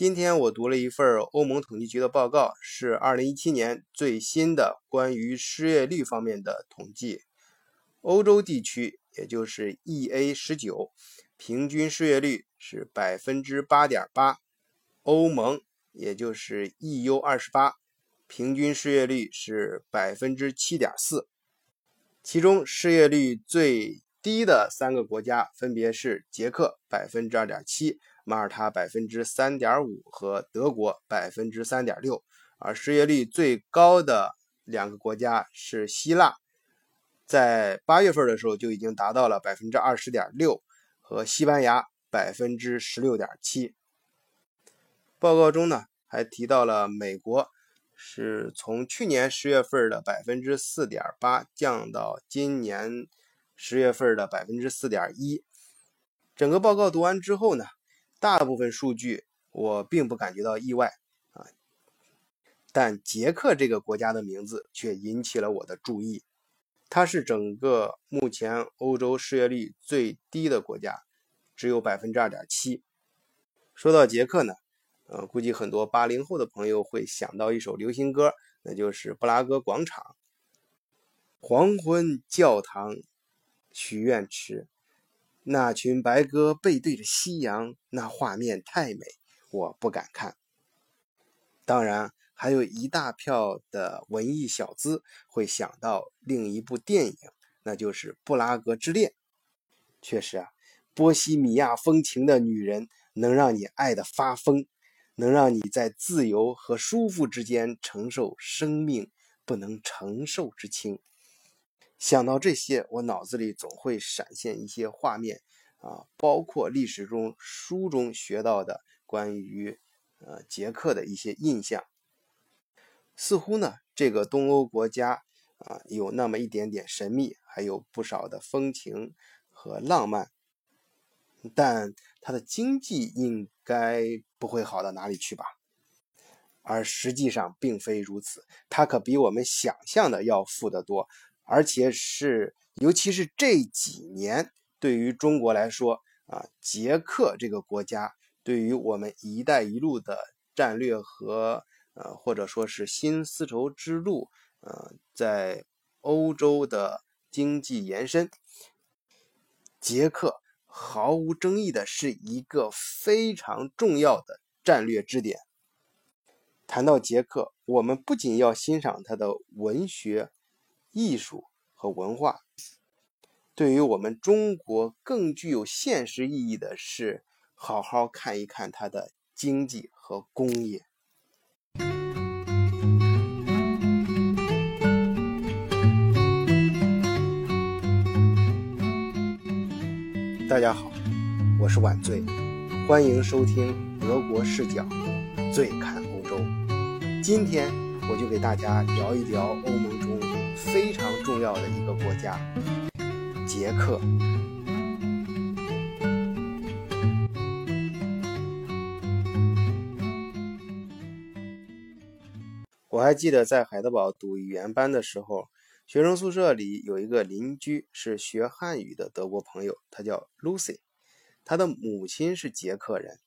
今天我读了一份欧盟统计局的报告，是二零一七年最新的关于失业率方面的统计。欧洲地区，也就是 EA 十九，平均失业率是百分之八点八；欧盟，也就是 EU 二十八，平均失业率是百分之七点四。其中失业率最低的三个国家分别是捷克百分之二点七。马耳他百分之三点五和德国百分之三点六，而失业率最高的两个国家是希腊，在八月份的时候就已经达到了百分之二十点六，和西班牙百分之十六点七。报告中呢还提到了美国是从去年十月份的百分之四点八降到今年十月份的百分之四点一。整个报告读完之后呢？大部分数据我并不感觉到意外啊，但捷克这个国家的名字却引起了我的注意。它是整个目前欧洲失业率最低的国家，只有百分之二点七。说到捷克呢，呃，估计很多八零后的朋友会想到一首流行歌，那就是《布拉格广场》。黄昏教堂，许愿池。那群白鸽背对着夕阳，那画面太美，我不敢看。当然，还有一大票的文艺小资会想到另一部电影，那就是《布拉格之恋》。确实啊，波西米亚风情的女人能让你爱得发疯，能让你在自由和舒服之间承受生命不能承受之轻。想到这些，我脑子里总会闪现一些画面啊，包括历史中书中学到的关于呃捷克的一些印象。似乎呢，这个东欧国家啊有那么一点点神秘，还有不少的风情和浪漫，但它的经济应该不会好到哪里去吧？而实际上并非如此，它可比我们想象的要富得多。而且是，尤其是这几年，对于中国来说啊，捷克这个国家对于我们“一带一路”的战略和呃，或者说是新丝绸之路，呃，在欧洲的经济延伸，捷克毫无争议的是一个非常重要的战略支点。谈到捷克，我们不仅要欣赏它的文学。艺术和文化，对于我们中国更具有现实意义的是，好好看一看它的经济和工业。大家好，我是晚醉，欢迎收听德国视角，醉看欧洲。今天我就给大家聊一聊欧盟。要的一个国家，捷克。我还记得在海德堡读语言班的时候，学生宿舍里有一个邻居是学汉语的德国朋友，他叫 Lucy，他的母亲是捷克人。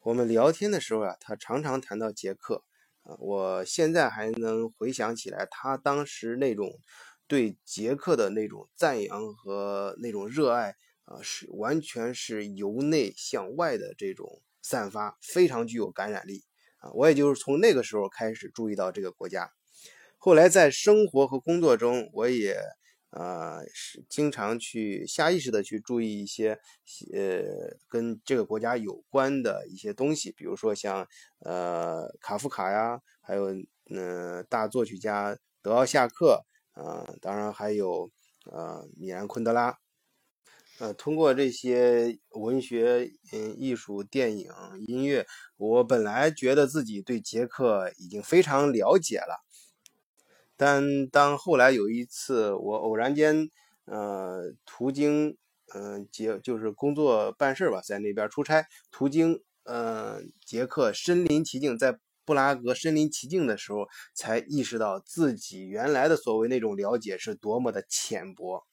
我们聊天的时候啊，他常常谈到捷克。我现在还能回想起来，他当时那种对捷克的那种赞扬和那种热爱啊，是完全是由内向外的这种散发，非常具有感染力啊！我也就是从那个时候开始注意到这个国家，后来在生活和工作中，我也。呃，是经常去下意识的去注意一些，呃，跟这个国家有关的一些东西，比如说像呃卡夫卡呀，还有嗯大作曲家德奥夏克，啊，当然还有呃米兰昆德拉，呃，通过这些文学、嗯艺术、电影、音乐，我本来觉得自己对捷克已经非常了解了。但当后来有一次我偶然间，呃，途经，嗯，捷就是工作办事吧，在那边出差，途经，呃，捷克身临其境，在布拉格身临其境的时候，才意识到自己原来的所谓那种了解是多么的浅薄。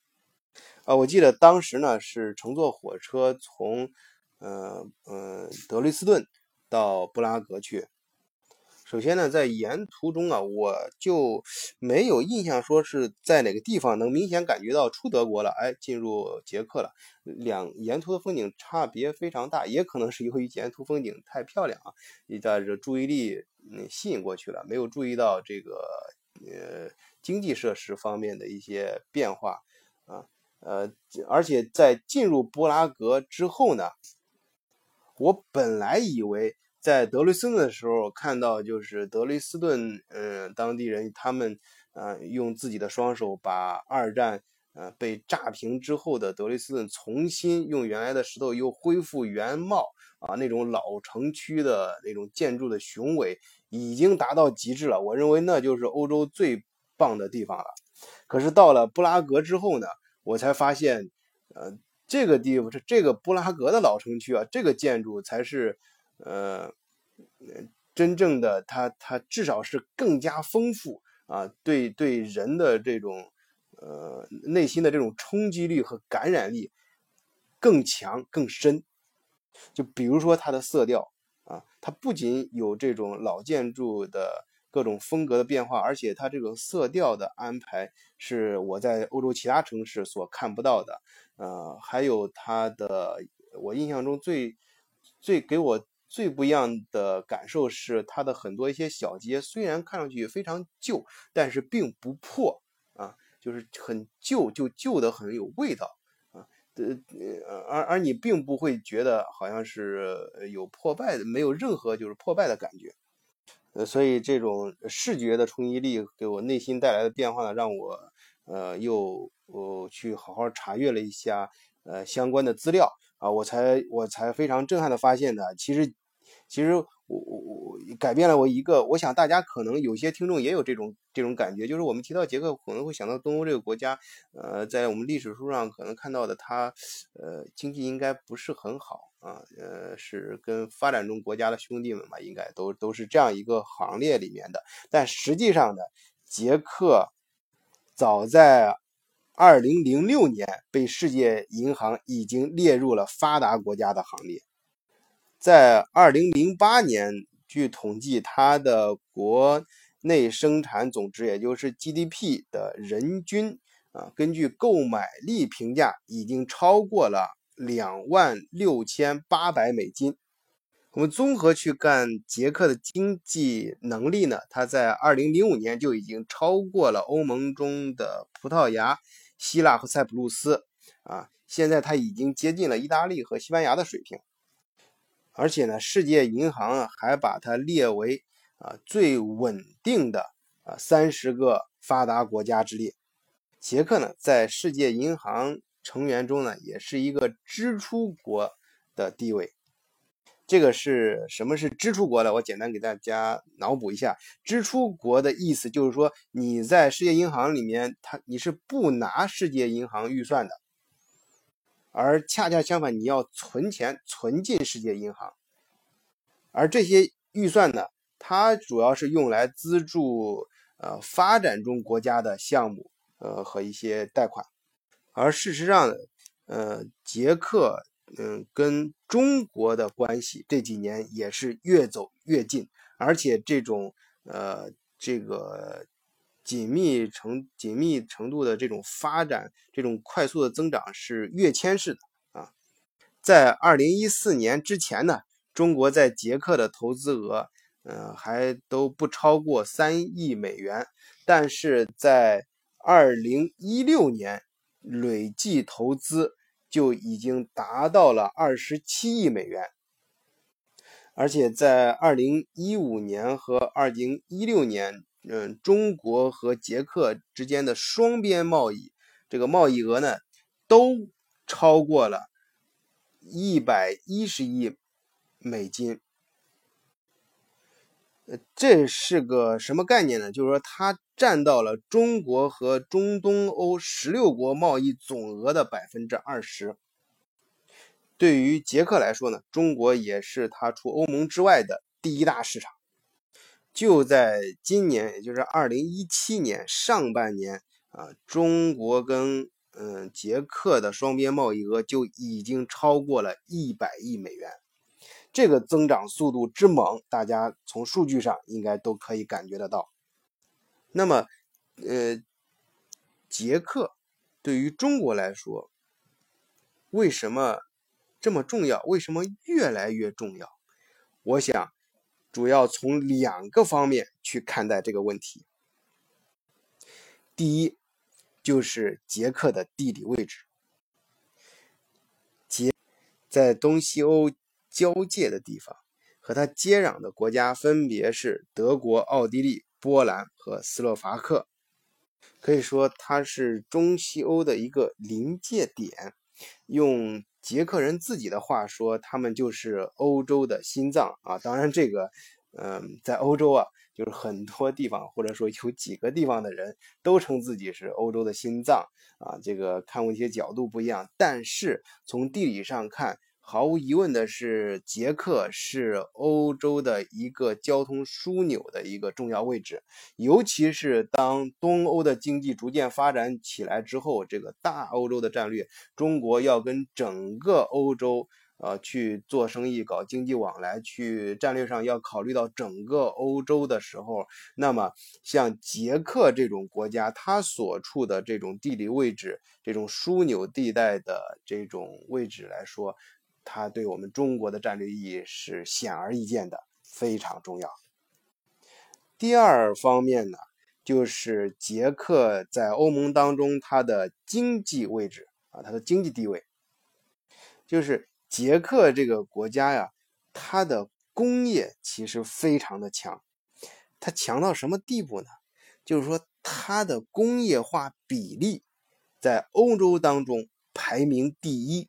啊，我记得当时呢是乘坐火车从，呃，呃，德累斯顿到布拉格去。首先呢，在沿途中啊，我就没有印象说是在哪个地方能明显感觉到出德国了，哎，进入捷克了。两沿途的风景差别非常大，也可能是由于沿途风景太漂亮啊，你在这注意力嗯吸引过去了，没有注意到这个呃经济设施方面的一些变化啊，呃，而且在进入布拉格之后呢，我本来以为。在德累斯顿的时候，看到就是德累斯顿，嗯，当地人他们，呃，用自己的双手把二战，呃，被炸平之后的德累斯顿重新用原来的石头又恢复原貌，啊，那种老城区的那种建筑的雄伟已经达到极致了。我认为那就是欧洲最棒的地方了。可是到了布拉格之后呢，我才发现，呃，这个地方是这个布拉格的老城区啊，这个建筑才是。呃，真正的它，它至少是更加丰富啊，对对人的这种呃内心的这种冲击力和感染力更强更深。就比如说它的色调啊，它不仅有这种老建筑的各种风格的变化，而且它这个色调的安排是我在欧洲其他城市所看不到的。呃，还有它的，我印象中最最给我。最不一样的感受是，它的很多一些小街虽然看上去非常旧，但是并不破啊，就是很旧，就旧的很有味道啊。呃，而而你并不会觉得好像是有破败的，没有任何就是破败的感觉。呃，所以这种视觉的冲击力给我内心带来的变化呢，让我呃又我去好好查阅了一下呃相关的资料。啊，我才我才非常震撼的发现呢，其实，其实我我我改变了我一个，我想大家可能有些听众也有这种这种感觉，就是我们提到捷克可能会想到东欧这个国家，呃，在我们历史书上可能看到的它，呃，经济应该不是很好啊，呃，是跟发展中国家的兄弟们嘛，应该都都是这样一个行列里面的，但实际上呢，捷克早在。二零零六年被世界银行已经列入了发达国家的行列。在二零零八年，据统计，它的国内生产总值，也就是 GDP 的人均啊，根据购买力评价，已经超过了两万六千八百美金。我们综合去看捷克的经济能力呢，它在二零零五年就已经超过了欧盟中的葡萄牙。希腊和塞浦路斯啊，现在它已经接近了意大利和西班牙的水平，而且呢，世界银行还把它列为啊最稳定的啊三十个发达国家之列。捷克呢，在世界银行成员中呢，也是一个支出国的地位。这个是什么是支出国呢？我简单给大家脑补一下，支出国的意思就是说你在世界银行里面，它你是不拿世界银行预算的，而恰恰相反，你要存钱存进世界银行，而这些预算呢，它主要是用来资助呃发展中国家的项目呃和一些贷款，而事实上呢，呃，捷克。嗯，跟中国的关系这几年也是越走越近，而且这种呃这个紧密程紧密程度的这种发展，这种快速的增长是跃迁式的啊。在二零一四年之前呢，中国在捷克的投资额，嗯，还都不超过三亿美元，但是在二零一六年累计投资。就已经达到了二十七亿美元，而且在二零一五年和二零一六年，嗯，中国和捷克之间的双边贸易，这个贸易额呢，都超过了一百一十亿美金。这是个什么概念呢？就是说，它占到了中国和中东欧十六国贸易总额的百分之二十。对于捷克来说呢，中国也是它除欧盟之外的第一大市场。就在今年，也就是二零一七年上半年啊，中国跟嗯捷克的双边贸易额就已经超过了一百亿美元。这个增长速度之猛，大家从数据上应该都可以感觉得到。那么，呃，捷克对于中国来说，为什么这么重要？为什么越来越重要？我想，主要从两个方面去看待这个问题。第一，就是捷克的地理位置。捷在东西欧交界的地方，和它接壤的国家分别是德国、奥地利、波兰和斯洛伐克。可以说，它是中西欧的一个临界点。用捷克人自己的话说，他们就是欧洲的心脏啊！当然，这个，嗯，在欧洲啊，就是很多地方，或者说有几个地方的人都称自己是欧洲的心脏啊。这个看问题的角度不一样，但是从地理上看。毫无疑问的是，捷克是欧洲的一个交通枢纽的一个重要位置，尤其是当东欧的经济逐渐发展起来之后，这个大欧洲的战略，中国要跟整个欧洲。呃，去做生意、搞经济往来，去战略上要考虑到整个欧洲的时候，那么像捷克这种国家，它所处的这种地理位置、这种枢纽地带的这种位置来说，它对我们中国的战略意义是显而易见的，非常重要。第二方面呢，就是捷克在欧盟当中它的经济位置啊，它的经济地位，就是。捷克这个国家呀，它的工业其实非常的强，它强到什么地步呢？就是说它的工业化比例在欧洲当中排名第一，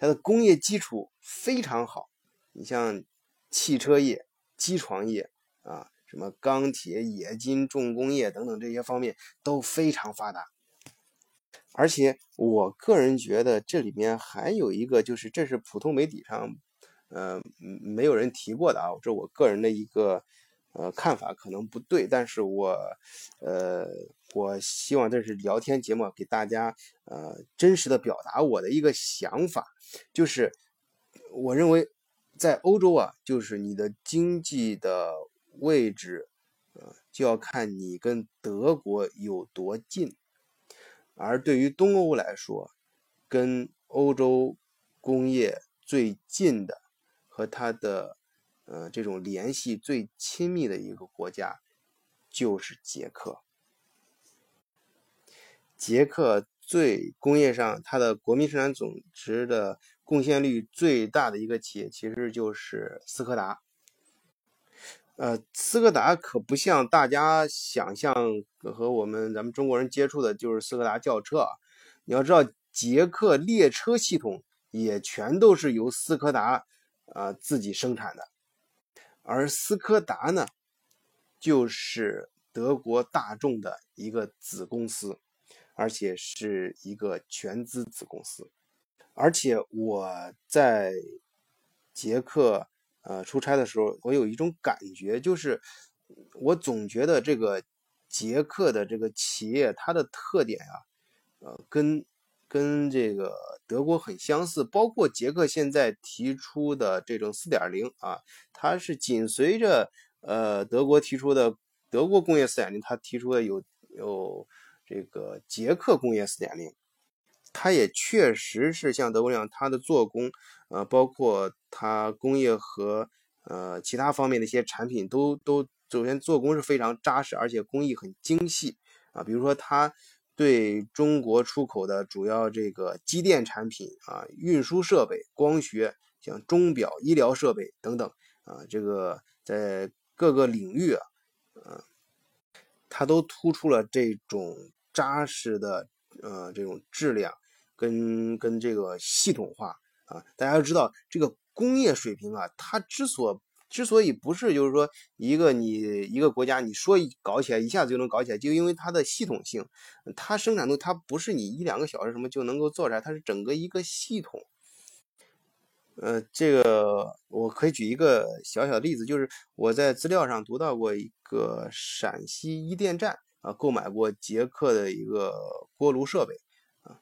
它的工业基础非常好。你像汽车业、机床业啊，什么钢铁、冶金、重工业等等这些方面都非常发达。而且我个人觉得这里面还有一个，就是这是普通媒体上，呃，没有人提过的啊。这我个人的一个呃看法，可能不对，但是我呃，我希望这是聊天节目，给大家呃真实的表达我的一个想法，就是我认为在欧洲啊，就是你的经济的位置，呃，就要看你跟德国有多近。而对于东欧来说，跟欧洲工业最近的和它的呃这种联系最亲密的一个国家就是捷克。捷克最工业上它的国民生产总值的贡献率最大的一个企业，其实就是斯柯达。呃，斯柯达可不像大家想象和我们咱们中国人接触的，就是斯柯达轿车。你要知道，捷克列车系统也全都是由斯柯达啊自己生产的，而斯柯达呢，就是德国大众的一个子公司，而且是一个全资子公司。而且我在捷克。呃，出差的时候，我有一种感觉，就是我总觉得这个捷克的这个企业，它的特点啊，呃，跟跟这个德国很相似。包括捷克现在提出的这种四点零啊，它是紧随着呃德国提出的德国工业四点零，它提出的有有这个捷克工业四点零。它也确实是像德国一样，它的做工，呃，包括它工业和呃其他方面的一些产品，都都首先做工是非常扎实，而且工艺很精细啊。比如说，它对中国出口的主要这个机电产品啊、运输设备、光学，像钟表、医疗设备等等啊，这个在各个领域啊，呃，它都突出了这种扎实的。呃，这种质量跟跟这个系统化啊，大家要知道，这个工业水平啊，它之所之所以不是就是说一个你一个国家你说搞起来一下子就能搞起来，就因为它的系统性，它生产度它不是你一两个小时什么就能够做出来，它是整个一个系统。呃，这个我可以举一个小小的例子，就是我在资料上读到过一个陕西一电站。啊，购买过捷克的一个锅炉设备，啊，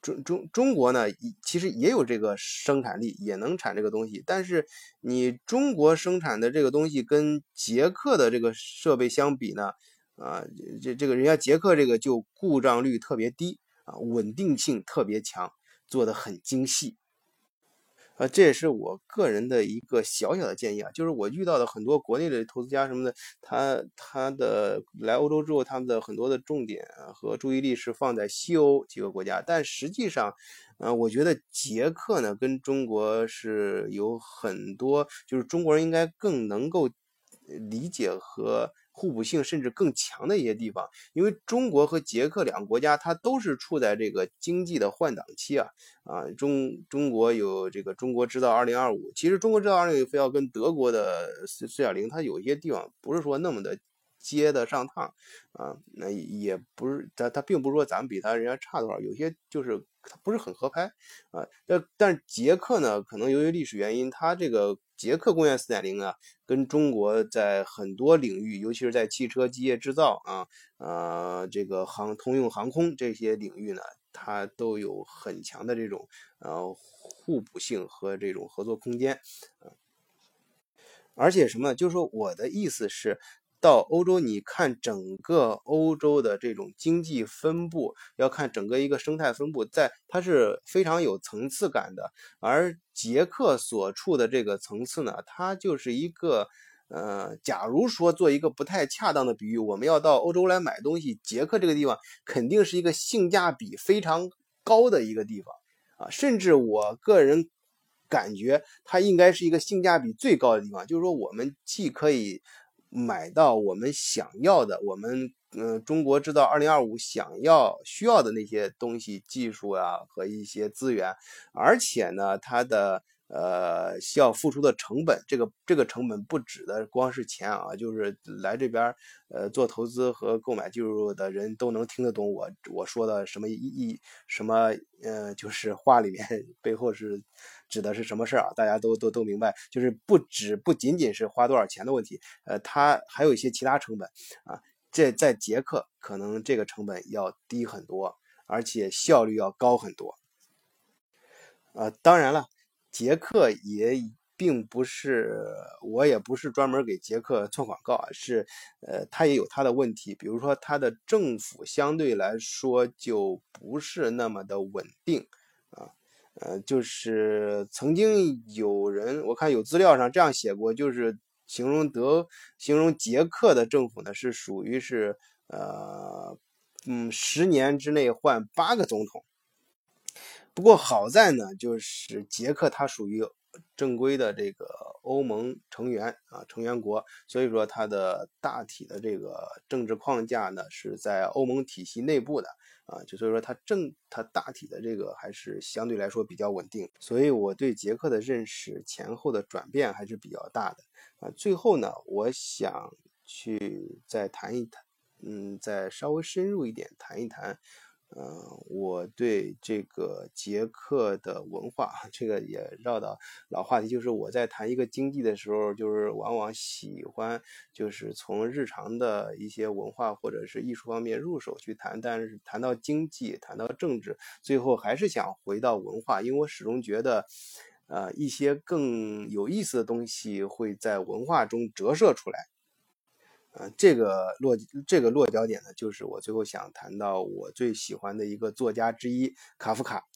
中中中国呢，其实也有这个生产力，也能产这个东西。但是你中国生产的这个东西跟捷克的这个设备相比呢，啊，这这个人家捷克这个就故障率特别低啊，稳定性特别强，做的很精细。啊，这也是我个人的一个小小的建议啊，就是我遇到的很多国内的投资家什么的，他他的来欧洲之后，他们的很多的重点和注意力是放在西欧几个国家，但实际上，呃，我觉得捷克呢跟中国是有很多，就是中国人应该更能够理解和。互补性甚至更强的一些地方，因为中国和捷克两个国家，它都是处在这个经济的换挡期啊啊，中中国有这个中国制造二零二五，其实中国制造二零非要跟德国的四四点零，它有些地方不是说那么的接得上趟啊，那也不是它它并不是说咱们比它人家差多少，有些就是它不是很合拍啊，但但是捷克呢，可能由于历史原因，它这个。捷克工业四点零啊，跟中国在很多领域，尤其是在汽车机械制造啊，呃，这个航通用航空这些领域呢，它都有很强的这种呃互补性和这种合作空间。而且什么？就是说我的意思是。到欧洲，你看整个欧洲的这种经济分布，要看整个一个生态分布，在它是非常有层次感的。而捷克所处的这个层次呢，它就是一个，呃，假如说做一个不太恰当的比喻，我们要到欧洲来买东西，捷克这个地方肯定是一个性价比非常高的一个地方啊，甚至我个人感觉它应该是一个性价比最高的地方，就是说我们既可以。买到我们想要的，我们嗯，中国制造二零二五想要需要的那些东西、技术啊和一些资源，而且呢，它的。呃，需要付出的成本，这个这个成本不指的光是钱啊，就是来这边呃做投资和购买技术的人都能听得懂我我说的什么意义，什么呃，就是话里面背后是指的是什么事儿啊？大家都都都明白，就是不止不仅仅是花多少钱的问题，呃，它还有一些其他成本啊。这在捷克可能这个成本要低很多，而且效率要高很多。啊，当然了。捷克也并不是，我也不是专门给捷克做广告啊，是，呃，它也有它的问题，比如说它的政府相对来说就不是那么的稳定啊，呃，就是曾经有人我看有资料上这样写过，就是形容德形容捷克的政府呢是属于是呃嗯十年之内换八个总统。不过好在呢，就是捷克它属于正规的这个欧盟成员啊，成员国，所以说它的大体的这个政治框架呢是在欧盟体系内部的啊，就所以说它政它大体的这个还是相对来说比较稳定，所以我对捷克的认识前后的转变还是比较大的啊。最后呢，我想去再谈一谈，嗯，再稍微深入一点谈一谈。嗯，我对这个捷克的文化，这个也绕到老话题，就是我在谈一个经济的时候，就是往往喜欢就是从日常的一些文化或者是艺术方面入手去谈，但是谈到经济，谈到政治，最后还是想回到文化，因为我始终觉得，呃，一些更有意思的东西会在文化中折射出来。呃，这个落这个落脚点呢，就是我最后想谈到我最喜欢的一个作家之一卡夫卡，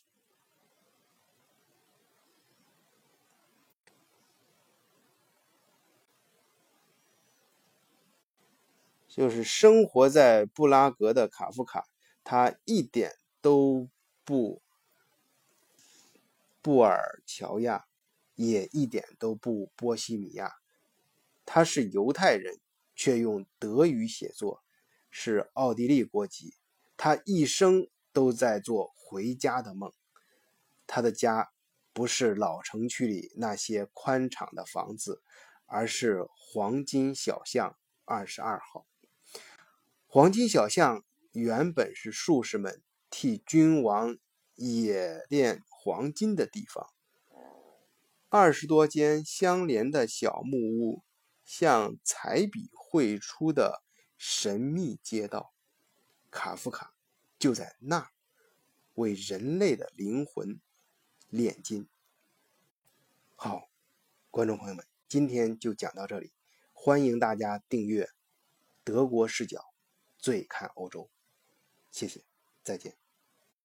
就是生活在布拉格的卡夫卡，他一点都不布尔乔亚，也一点都不波西米亚，他是犹太人。却用德语写作，是奥地利国籍。他一生都在做回家的梦。他的家不是老城区里那些宽敞的房子，而是黄金小巷二十二号。黄金小巷原本是术士们替君王冶炼黄金的地方。二十多间相连的小木屋，像彩笔。绘出的神秘街道，卡夫卡就在那儿。为人类的灵魂炼金。好，观众朋友们，今天就讲到这里，欢迎大家订阅《德国视角》，最看欧洲。谢谢，再见。